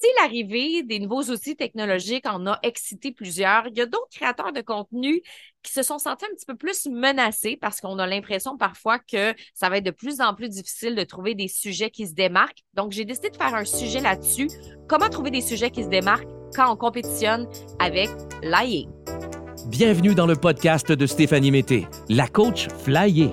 si l'arrivée des nouveaux outils technologiques en a excité plusieurs, il y a d'autres créateurs de contenu qui se sont sentis un petit peu plus menacés parce qu'on a l'impression parfois que ça va être de plus en plus difficile de trouver des sujets qui se démarquent. Donc, j'ai décidé de faire un sujet là-dessus. Comment trouver des sujets qui se démarquent quand on compétitionne avec l'AI? Bienvenue dans le podcast de Stéphanie Mété, la coach Flyer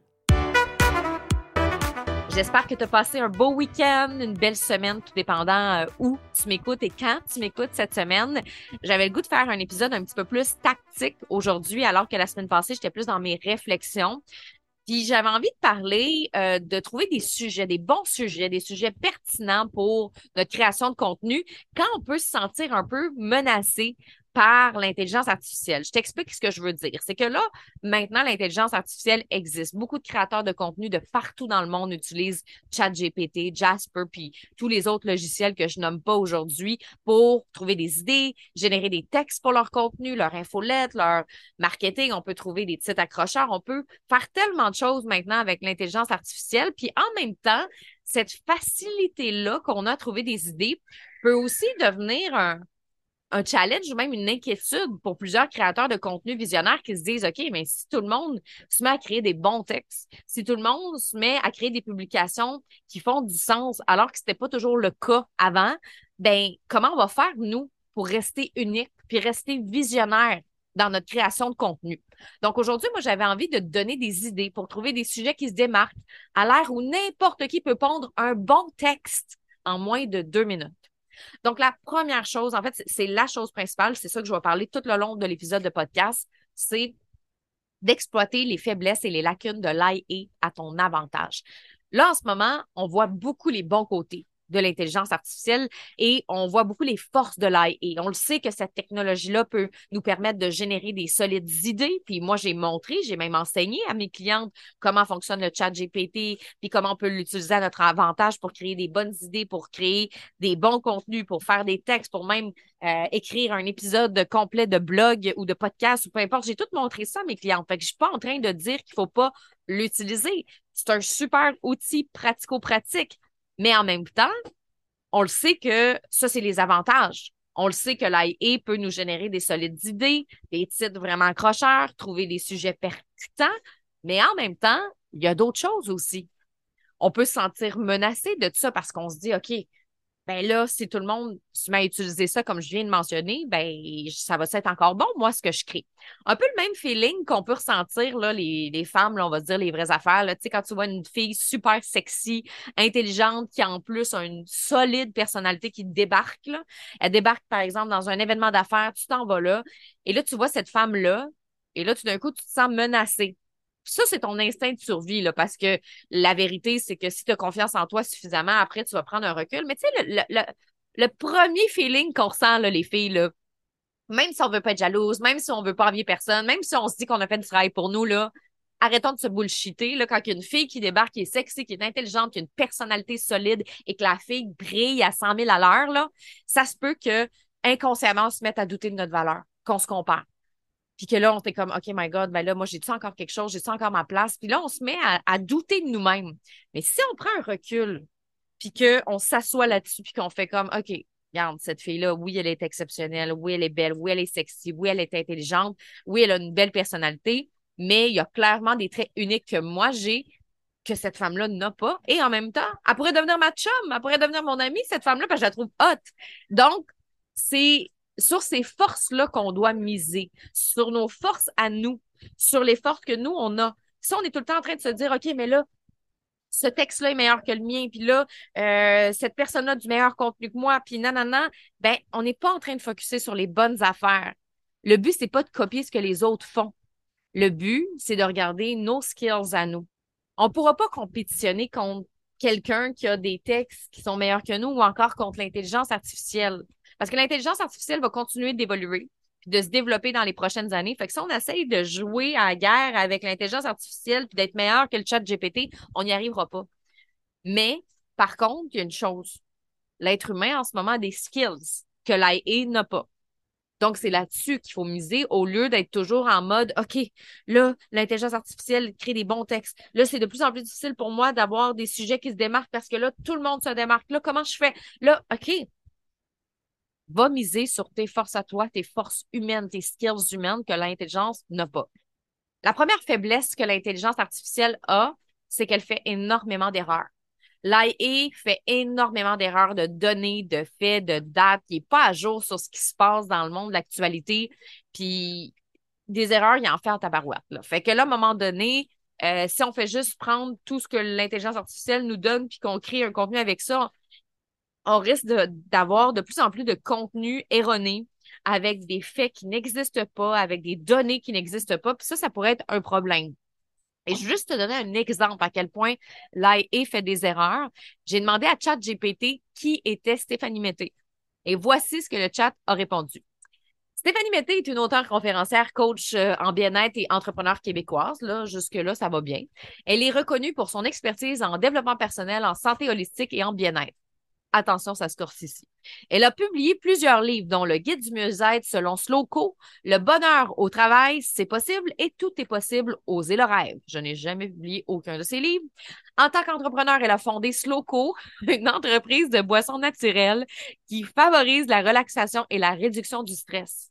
J'espère que tu as passé un beau week-end, une belle semaine, tout dépendant euh, où tu m'écoutes et quand tu m'écoutes cette semaine. J'avais le goût de faire un épisode un petit peu plus tactique aujourd'hui, alors que la semaine passée, j'étais plus dans mes réflexions. Puis j'avais envie de parler, euh, de trouver des sujets, des bons sujets, des sujets pertinents pour notre création de contenu quand on peut se sentir un peu menacé par l'intelligence artificielle. Je t'explique ce que je veux dire. C'est que là, maintenant, l'intelligence artificielle existe. Beaucoup de créateurs de contenu de partout dans le monde utilisent ChatGPT, Jasper, puis tous les autres logiciels que je nomme pas aujourd'hui pour trouver des idées, générer des textes pour leur contenu, leur infolette, leur marketing. On peut trouver des titres accrocheurs. On peut faire tellement de choses maintenant avec l'intelligence artificielle. Puis en même temps, cette facilité-là qu'on a à trouver des idées peut aussi devenir un, un challenge ou même une inquiétude pour plusieurs créateurs de contenu visionnaires qui se disent, OK, mais si tout le monde se met à créer des bons textes, si tout le monde se met à créer des publications qui font du sens alors que c'était pas toujours le cas avant, ben, comment on va faire, nous, pour rester unique puis rester visionnaire dans notre création de contenu? Donc aujourd'hui, moi, j'avais envie de donner des idées pour trouver des sujets qui se démarquent à l'ère où n'importe qui peut pondre un bon texte en moins de deux minutes. Donc, la première chose, en fait, c'est la chose principale, c'est ça que je vais parler tout le long de l'épisode de podcast, c'est d'exploiter les faiblesses et les lacunes de l'IA à ton avantage. Là, en ce moment, on voit beaucoup les bons côtés de l'intelligence artificielle et on voit beaucoup les forces de l'IA. On le sait que cette technologie-là peut nous permettre de générer des solides idées. Puis moi, j'ai montré, j'ai même enseigné à mes clientes comment fonctionne le chat GPT, puis comment on peut l'utiliser à notre avantage pour créer des bonnes idées, pour créer des bons contenus, pour faire des textes, pour même euh, écrire un épisode complet de blog ou de podcast ou peu importe. J'ai tout montré ça à mes clientes. Fait que je suis pas en train de dire qu'il faut pas l'utiliser. C'est un super outil pratico-pratique mais en même temps, on le sait que ça, c'est les avantages. On le sait que l'IA peut nous générer des solides idées, des titres vraiment accrocheurs, trouver des sujets percutants, mais en même temps, il y a d'autres choses aussi. On peut se sentir menacé de tout ça parce qu'on se dit, OK, ben là, si tout le monde à utiliser ça comme je viens de mentionner, ben ça va être encore bon, moi, ce que je crée. Un peu le même feeling qu'on peut ressentir, là, les, les femmes, là, on va se dire les vraies affaires. Là, tu sais, quand tu vois une fille super sexy, intelligente, qui en plus a une solide personnalité qui débarque, là. Elle débarque, par exemple, dans un événement d'affaires, tu t'en vas là, et là, tu vois cette femme-là, et là, tout d'un coup, tu te sens menacée. Ça, c'est ton instinct de survie, parce que la vérité, c'est que si tu as confiance en toi suffisamment, après, tu vas prendre un recul. Mais tu sais, le, premier feeling qu'on ressent, là, les filles, même si on veut pas être jalouse, même si on veut pas envier personne, même si on se dit qu'on a fait du travail pour nous, là, arrêtons de se bullshiter. Là, quand il y a une fille qui débarque, qui est sexy, qui est intelligente, qui a une personnalité solide et que la fille brille à 100 000 à l'heure, ça se peut que inconsciemment, on se mette à douter de notre valeur, qu'on se compare. Puis que là, on était comme, OK, my God, ben là, moi, j'ai-tu encore quelque chose? J'ai-tu encore ma place? Puis là, on se met à, douter de nous-mêmes. Mais si on prend un recul, puis qu'on s'assoit là-dessus, puis qu'on fait comme, OK, regarde, cette fille-là, oui, elle est exceptionnelle, oui, elle est belle, oui, elle est sexy, oui, elle est intelligente, oui, elle a une belle personnalité, mais il y a clairement des traits uniques que moi, j'ai que cette femme-là n'a pas. Et en même temps, elle pourrait devenir ma chum, elle pourrait devenir mon amie, cette femme-là, parce que je la trouve hot. Donc, c'est sur ces forces-là qu'on doit miser, sur nos forces à nous, sur les forces que nous, on a. Si on est tout le temps en train de se dire, OK, mais là, ce texte-là est meilleur que le mien, puis là, euh, cette personne-là a du meilleur contenu que moi, puis non, ben, on n'est pas en train de focuser sur les bonnes affaires. Le but, c'est pas de copier ce que les autres font. Le but, c'est de regarder nos skills à nous. On ne pourra pas compétitionner contre quelqu'un qui a des textes qui sont meilleurs que nous ou encore contre l'intelligence artificielle. Parce que l'intelligence artificielle va continuer d'évoluer. puis de se développer dans les prochaines années. Fait que si on essaye de jouer à la guerre avec l'intelligence artificielle puis d'être meilleur que le chat GPT, on n'y arrivera pas. Mais, par contre, il y a une chose. L'être humain, en ce moment, a des skills que l'IA n'a pas. Donc, c'est là-dessus qu'il faut miser au lieu d'être toujours en mode, OK, là, l'intelligence artificielle crée des bons textes. Là, c'est de plus en plus difficile pour moi d'avoir des sujets qui se démarquent parce que là, tout le monde se démarque. Là, comment je fais? Là, OK, va miser sur tes forces à toi, tes forces humaines, tes skills humaines que l'intelligence n'a pas. La première faiblesse que l'intelligence artificielle a, c'est qu'elle fait énormément d'erreurs. L'IA fait énormément d'erreurs de données, de faits, de dates. Il n'est pas à jour sur ce qui se passe dans le monde de l'actualité. Puis des erreurs, il en fait en tabarouette. Là. Fait que là, à un moment donné, euh, si on fait juste prendre tout ce que l'intelligence artificielle nous donne puis qu'on crée un contenu avec ça, on risque d'avoir de, plus en plus de contenu erroné avec des faits qui n'existent pas, avec des données qui n'existent pas. Puis ça, ça pourrait être un problème. Et je vais juste te donner un exemple à quel point l'IA fait des erreurs. J'ai demandé à ChatGPT qui était Stéphanie Mété. Et voici ce que le chat a répondu. Stéphanie Mété est une auteure conférencière, coach euh, en bien-être et entrepreneur québécoise. Là, jusque-là, ça va bien. Elle est reconnue pour son expertise en développement personnel, en santé holistique et en bien-être. Attention, ça se corse ici. Elle a publié plusieurs livres, dont Le Guide du mieux-être selon Slowco, Le bonheur au travail, c'est possible et Tout est possible, oser le rêve. Je n'ai jamais publié aucun de ses livres. En tant qu'entrepreneur, elle a fondé Slowco, une entreprise de boissons naturelles qui favorise la relaxation et la réduction du stress.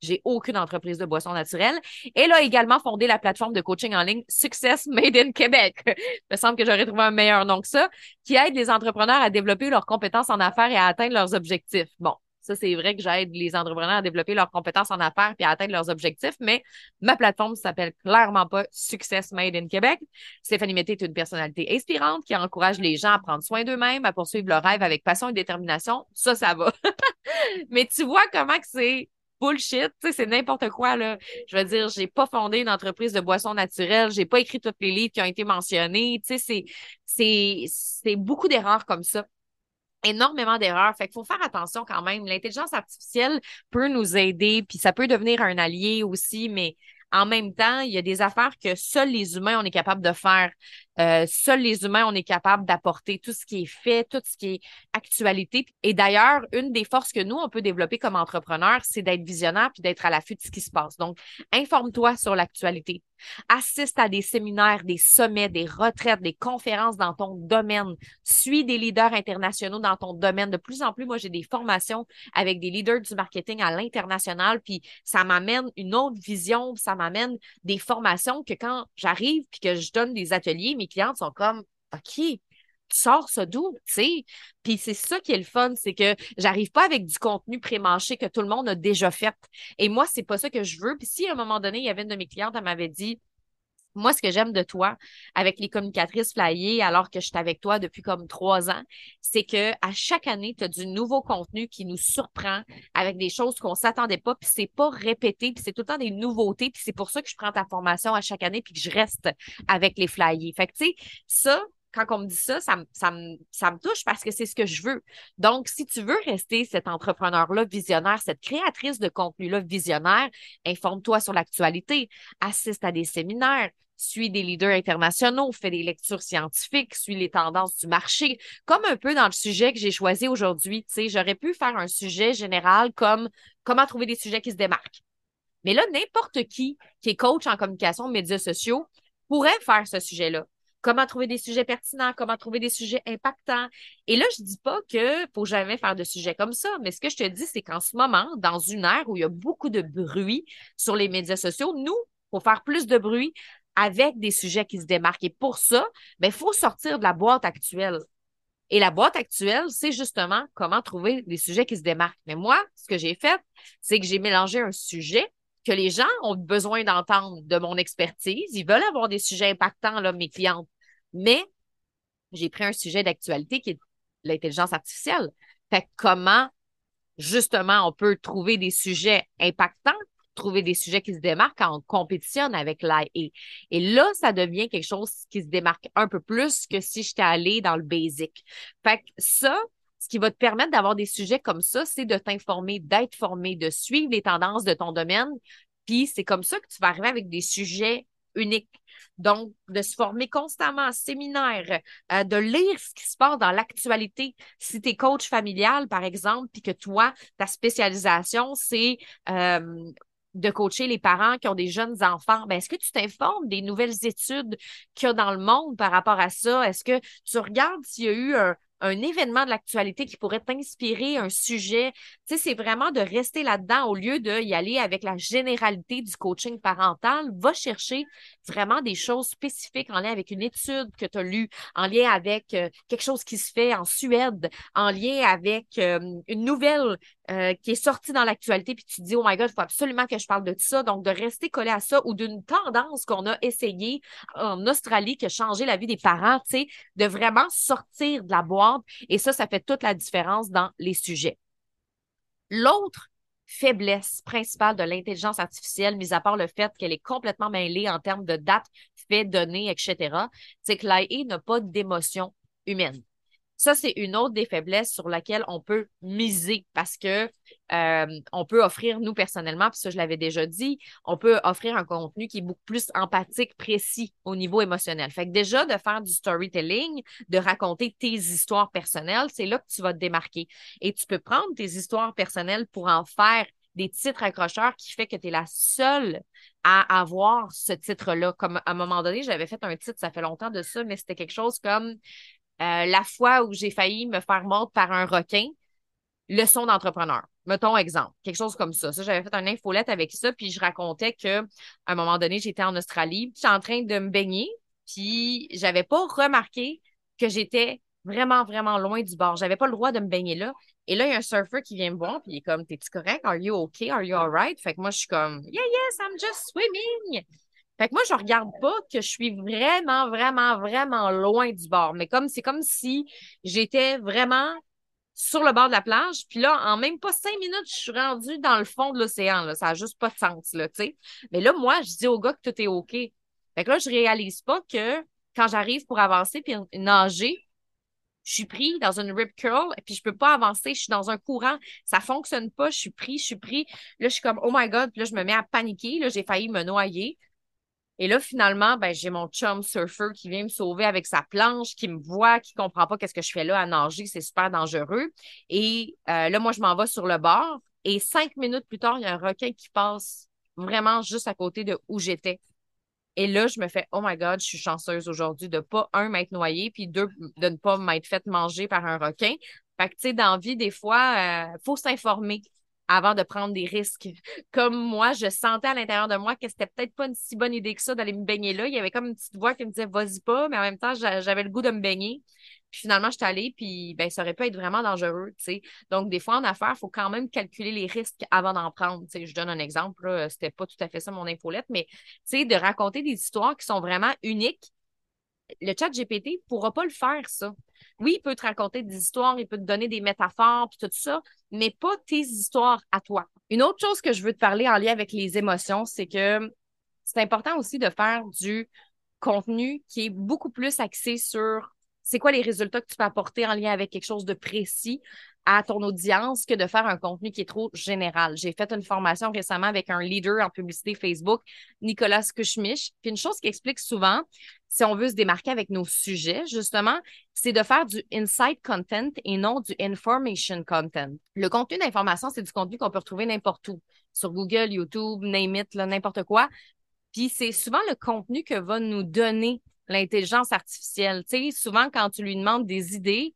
J'ai aucune entreprise de boissons naturelles. Elle a également fondé la plateforme de coaching en ligne Success Made in Québec. Il me semble que j'aurais trouvé un meilleur nom que ça, qui aide les entrepreneurs à développer leurs compétences en affaires et à atteindre leurs objectifs. Bon, ça, c'est vrai que j'aide les entrepreneurs à développer leurs compétences en affaires et à atteindre leurs objectifs, mais ma plateforme s'appelle clairement pas Success Made in Québec. Stéphanie Mété est une personnalité inspirante qui encourage les gens à prendre soin d'eux-mêmes, à poursuivre leur rêve avec passion et détermination. Ça, ça va. mais tu vois comment que c'est bullshit, c'est n'importe quoi, là. Je veux dire, j'ai pas fondé une entreprise de boissons naturelles, j'ai pas écrit tous les livres qui ont été mentionnés, c'est beaucoup d'erreurs comme ça énormément d'erreurs. Fait qu'il faut faire attention quand même. L'intelligence artificielle peut nous aider, puis ça peut devenir un allié aussi, mais en même temps, il y a des affaires que seuls les humains, on est capable de faire. Euh, seuls les humains, on est capable d'apporter tout ce qui est fait, tout ce qui est actualité. Et d'ailleurs, une des forces que nous, on peut développer comme entrepreneur, c'est d'être visionnaire puis d'être à l'affût de ce qui se passe. Donc, informe-toi sur l'actualité. Assiste à des séminaires, des sommets, des retraites, des conférences dans ton domaine. Suis des leaders internationaux dans ton domaine. De plus en plus, moi, j'ai des formations avec des leaders du marketing à l'international, puis ça m'amène une autre vision, ça m'amène des formations que quand j'arrive puis que je donne des ateliers, mes clientes sont comme, OK, tu sors ça d'où, tu sais? Puis c'est ça qui est le fun, c'est que j'arrive pas avec du contenu pré-mâché que tout le monde a déjà fait. Et moi, c'est pas ça que je veux. Puis si à un moment donné, il y avait une de mes clientes, elle m'avait dit, moi, ce que j'aime de toi avec les communicatrices flyées, alors que je suis avec toi depuis comme trois ans, c'est que à chaque année, tu as du nouveau contenu qui nous surprend avec des choses qu'on s'attendait pas, puis c'est pas répété, puis c'est tout le temps des nouveautés, puis c'est pour ça que je prends ta formation à chaque année, puis que je reste avec les flyers. Fait que, tu sais, ça, quand on me dit ça, ça, ça me touche parce que c'est ce que je veux. Donc, si tu veux rester cet entrepreneur-là visionnaire, cette créatrice de contenu-là visionnaire, informe-toi sur l'actualité, assiste à des séminaires, suis des leaders internationaux, fais des lectures scientifiques, suis les tendances du marché, comme un peu dans le sujet que j'ai choisi aujourd'hui. Tu sais, j'aurais pu faire un sujet général comme comment trouver des sujets qui se démarquent. Mais là, n'importe qui qui est coach en communication, médias sociaux, pourrait faire ce sujet-là. Comment trouver des sujets pertinents, comment trouver des sujets impactants. Et là, je dis pas que faut jamais faire de sujets comme ça, mais ce que je te dis, c'est qu'en ce moment, dans une ère où il y a beaucoup de bruit sur les médias sociaux, nous, pour faire plus de bruit, avec des sujets qui se démarquent. Et pour ça, il ben, faut sortir de la boîte actuelle. Et la boîte actuelle, c'est justement comment trouver des sujets qui se démarquent. Mais moi, ce que j'ai fait, c'est que j'ai mélangé un sujet que les gens ont besoin d'entendre de mon expertise. Ils veulent avoir des sujets impactants, là, mes clientes. Mais j'ai pris un sujet d'actualité qui est l'intelligence artificielle. Fait comment, justement, on peut trouver des sujets impactants trouver des sujets qui se démarquent quand on compétitionne avec l'IA. Et là, ça devient quelque chose qui se démarque un peu plus que si j'étais allée dans le basic. Fait que ça, ce qui va te permettre d'avoir des sujets comme ça, c'est de t'informer, d'être formé, de suivre les tendances de ton domaine. Puis c'est comme ça que tu vas arriver avec des sujets uniques. Donc, de se former constamment en séminaire, euh, de lire ce qui se passe dans l'actualité. Si tu es coach familial, par exemple, puis que toi, ta spécialisation, c'est euh, de coacher les parents qui ont des jeunes enfants, ben, est-ce que tu t'informes des nouvelles études qu'il y a dans le monde par rapport à ça? Est-ce que tu regardes s'il y a eu un, un événement de l'actualité qui pourrait t'inspirer, un sujet. Tu sais, c'est vraiment de rester là-dedans au lieu d'y aller avec la généralité du coaching parental. Va chercher vraiment des choses spécifiques en lien avec une étude que tu as lue, en lien avec euh, quelque chose qui se fait en Suède, en lien avec euh, une nouvelle euh, qui est sortie dans l'actualité, puis tu te dis, oh my God, il faut absolument que je parle de ça. Donc, de rester collé à ça ou d'une tendance qu'on a essayé en Australie qui a changé la vie des parents, tu sais, de vraiment sortir de la boîte. Et ça, ça fait toute la différence dans les sujets. L'autre faiblesse principale de l'intelligence artificielle, mis à part le fait qu'elle est complètement mêlée en termes de date, faits, données, etc., c'est que l'AI n'a pas d'émotion humaine. Ça, c'est une autre des faiblesses sur laquelle on peut miser parce que euh, on peut offrir, nous personnellement, puis ça, je l'avais déjà dit, on peut offrir un contenu qui est beaucoup plus empathique, précis au niveau émotionnel. Fait que déjà, de faire du storytelling, de raconter tes histoires personnelles, c'est là que tu vas te démarquer. Et tu peux prendre tes histoires personnelles pour en faire des titres accrocheurs qui fait que tu es la seule à avoir ce titre-là. Comme à un moment donné, j'avais fait un titre, ça fait longtemps de ça, mais c'était quelque chose comme euh, la fois où j'ai failli me faire mordre par un requin, leçon d'entrepreneur. Mettons exemple, quelque chose comme ça. Ça, j'avais fait un infolette avec ça, puis je racontais que un moment donné, j'étais en Australie, j'étais en train de me baigner, puis j'avais pas remarqué que j'étais vraiment, vraiment loin du bord. J'avais pas le droit de me baigner là. Et là, il y a un surfeur qui vient me voir, puis il est comme, t'es-tu correct? Are you okay? Are you alright? Fait que moi, je suis comme, yeah, yes, I'm just swimming. Fait que moi, je regarde pas que je suis vraiment, vraiment, vraiment loin du bord. Mais comme c'est comme si j'étais vraiment sur le bord de la plage. Puis là, en même pas cinq minutes, je suis rendue dans le fond de l'océan. Ça n'a juste pas de sens, là, tu sais. Mais là, moi, je dis au gars que tout est OK. Fait que là, je réalise pas que quand j'arrive pour avancer puis nager, je suis pris dans une rip curl et puis je peux pas avancer, je suis dans un courant, ça fonctionne pas, je suis pris, je suis pris. Là, je suis comme, oh my God, puis là, je me mets à paniquer, là, j'ai failli me noyer. Et là, finalement, ben, j'ai mon chum surfer qui vient me sauver avec sa planche, qui me voit, qui comprend pas qu'est-ce que je fais là à nager, c'est super dangereux. Et euh, là, moi, je m'en vais sur le bord. Et cinq minutes plus tard, il y a un requin qui passe vraiment juste à côté de où j'étais. Et là, je me fais, oh my God, je suis chanceuse aujourd'hui de pas, un, m'être noyée, puis deux, de ne pas m'être fait manger par un requin. Fait que, tu sais, dans vie, des fois, il euh, faut s'informer avant de prendre des risques. Comme moi, je sentais à l'intérieur de moi que c'était peut-être pas une si bonne idée que ça d'aller me baigner là. Il y avait comme une petite voix qui me disait vas-y pas, mais en même temps, j'avais le goût de me baigner. Puis finalement, je suis allée, puis ben, ça aurait pu être vraiment dangereux, tu sais. Donc, des fois, en affaires, il faut quand même calculer les risques avant d'en prendre. Je donne un exemple, c'était pas tout à fait ça mon infolette, mais de raconter des histoires qui sont vraiment uniques. Le chat GPT pourra pas le faire, ça. Oui, il peut te raconter des histoires, il peut te donner des métaphores, puis tout ça, mais pas tes histoires à toi. Une autre chose que je veux te parler en lien avec les émotions, c'est que c'est important aussi de faire du contenu qui est beaucoup plus axé sur c'est quoi les résultats que tu peux apporter en lien avec quelque chose de précis à ton audience que de faire un contenu qui est trop général. J'ai fait une formation récemment avec un leader en publicité Facebook, Nicolas Kuchmich. Puis une chose qui explique souvent, si on veut se démarquer avec nos sujets, justement, c'est de faire du insight content et non du information content. Le contenu d'information, c'est du contenu qu'on peut retrouver n'importe où, sur Google, YouTube, name it, n'importe quoi. Puis c'est souvent le contenu que va nous donner l'intelligence artificielle. Tu souvent, quand tu lui demandes des idées,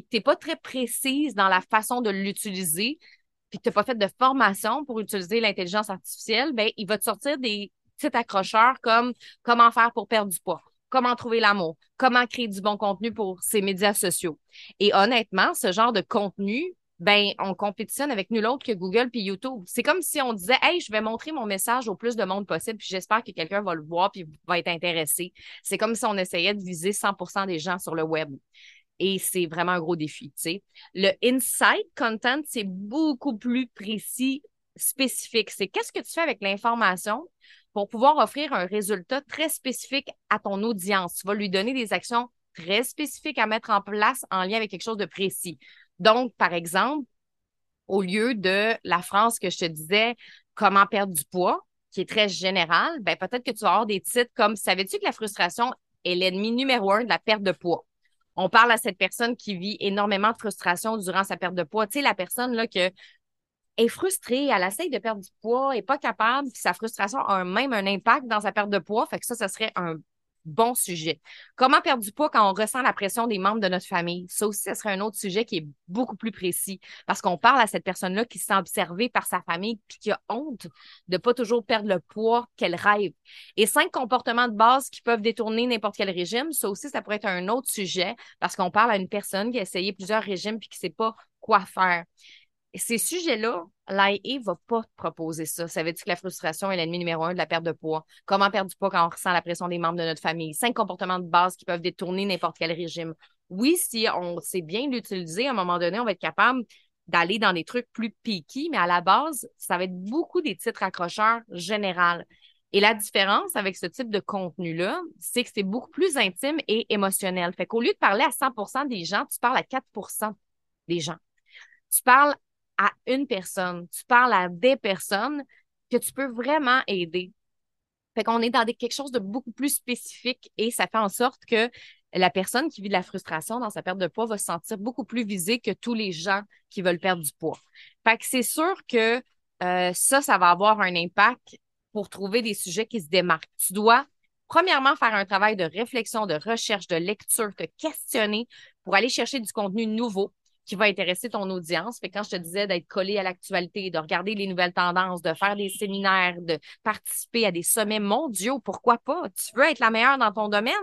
puis que tu n'es pas très précise dans la façon de l'utiliser, puis que tu n'as pas fait de formation pour utiliser l'intelligence artificielle, ben, il va te sortir des petits accrocheurs comme comment faire pour perdre du poids, comment trouver l'amour, comment créer du bon contenu pour ses médias sociaux. Et honnêtement, ce genre de contenu, ben, on compétitionne avec nul autre que Google puis YouTube. C'est comme si on disait, hey, je vais montrer mon message au plus de monde possible, puis j'espère que quelqu'un va le voir puis va être intéressé. C'est comme si on essayait de viser 100% des gens sur le web et c'est vraiment un gros défi. Le insight content, c'est beaucoup plus précis, spécifique. C'est qu'est-ce que tu fais avec l'information pour pouvoir offrir un résultat très spécifique à ton audience? Tu vas lui donner des actions très spécifiques à mettre en place en lien avec quelque chose de précis. Donc, par exemple, au lieu de la phrase que je te disais, comment perdre du poids, qui est très général, ben peut-être que tu vas avoir des titres comme Savais-tu que la frustration est l'ennemi numéro un de la perte de poids? On parle à cette personne qui vit énormément de frustration durant sa perte de poids. Tu sais, la personne là que est frustrée, elle essaye de perdre du poids, est pas capable, puis sa frustration a même un impact dans sa perte de poids. Fait que ça, ça serait un bon sujet. Comment perdre du poids quand on ressent la pression des membres de notre famille? Ça aussi, ce serait un autre sujet qui est beaucoup plus précis parce qu'on parle à cette personne-là qui se sent observée par sa famille puis qui a honte de pas toujours perdre le poids qu'elle rêve. Et cinq comportements de base qui peuvent détourner n'importe quel régime, ça aussi, ça pourrait être un autre sujet parce qu'on parle à une personne qui a essayé plusieurs régimes puis qui sait pas quoi faire ces sujets-là, l'AIE va pas te proposer ça. Ça veut dire que la frustration est l'ennemi numéro un de la perte de poids. Comment perdre du poids quand on ressent la pression des membres de notre famille? Cinq comportements de base qui peuvent détourner n'importe quel régime. Oui, si on sait bien l'utiliser, à un moment donné, on va être capable d'aller dans des trucs plus piqués, mais à la base, ça va être beaucoup des titres accrocheurs généraux. Et la différence avec ce type de contenu-là, c'est que c'est beaucoup plus intime et émotionnel. Fait qu'au lieu de parler à 100% des gens, tu parles à 4% des gens. Tu parles à une personne, tu parles à des personnes que tu peux vraiment aider. Fait qu'on est dans quelque chose de beaucoup plus spécifique et ça fait en sorte que la personne qui vit de la frustration dans sa perte de poids va se sentir beaucoup plus visée que tous les gens qui veulent perdre du poids. Fait que c'est sûr que euh, ça, ça va avoir un impact pour trouver des sujets qui se démarquent. Tu dois, premièrement, faire un travail de réflexion, de recherche, de lecture, te questionner pour aller chercher du contenu nouveau qui va intéresser ton audience. Fait quand je te disais d'être collé à l'actualité, de regarder les nouvelles tendances, de faire des séminaires, de participer à des sommets mondiaux, pourquoi pas? Tu veux être la meilleure dans ton domaine,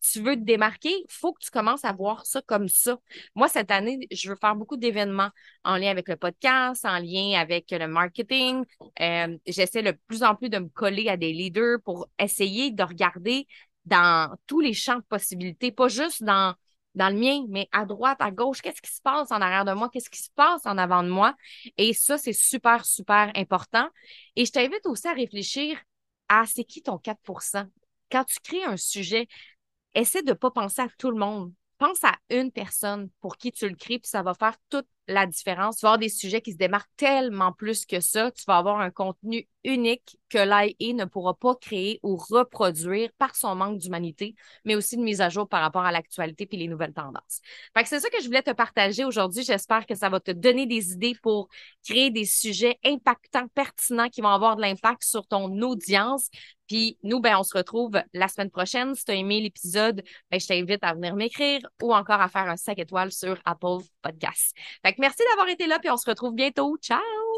tu veux te démarquer, il faut que tu commences à voir ça comme ça. Moi, cette année, je veux faire beaucoup d'événements en lien avec le podcast, en lien avec le marketing. Euh, j'essaie de plus en plus de me coller à des leaders pour essayer de regarder dans tous les champs de possibilités, pas juste dans dans le mien, mais à droite, à gauche, qu'est-ce qui se passe en arrière de moi, qu'est-ce qui se passe en avant de moi? Et ça, c'est super, super important. Et je t'invite aussi à réfléchir à c'est qui ton 4% Quand tu crées un sujet, essaie de ne pas penser à tout le monde. Pense à une personne pour qui tu le crées, puis ça va faire toute la différence. Tu vas avoir des sujets qui se démarquent tellement plus que ça. Tu vas avoir un contenu unique que l'AIE ne pourra pas créer ou reproduire par son manque d'humanité, mais aussi de mise à jour par rapport à l'actualité puis les nouvelles tendances. Fait que c'est ça que je voulais te partager aujourd'hui. J'espère que ça va te donner des idées pour créer des sujets impactants, pertinents, qui vont avoir de l'impact sur ton audience. Puis nous, ben, on se retrouve la semaine prochaine. Si tu as aimé l'épisode, ben, je t'invite à venir m'écrire ou encore à faire un 5 étoiles sur Apple Podcasts. Fait que merci d'avoir été là, puis on se retrouve bientôt. Ciao!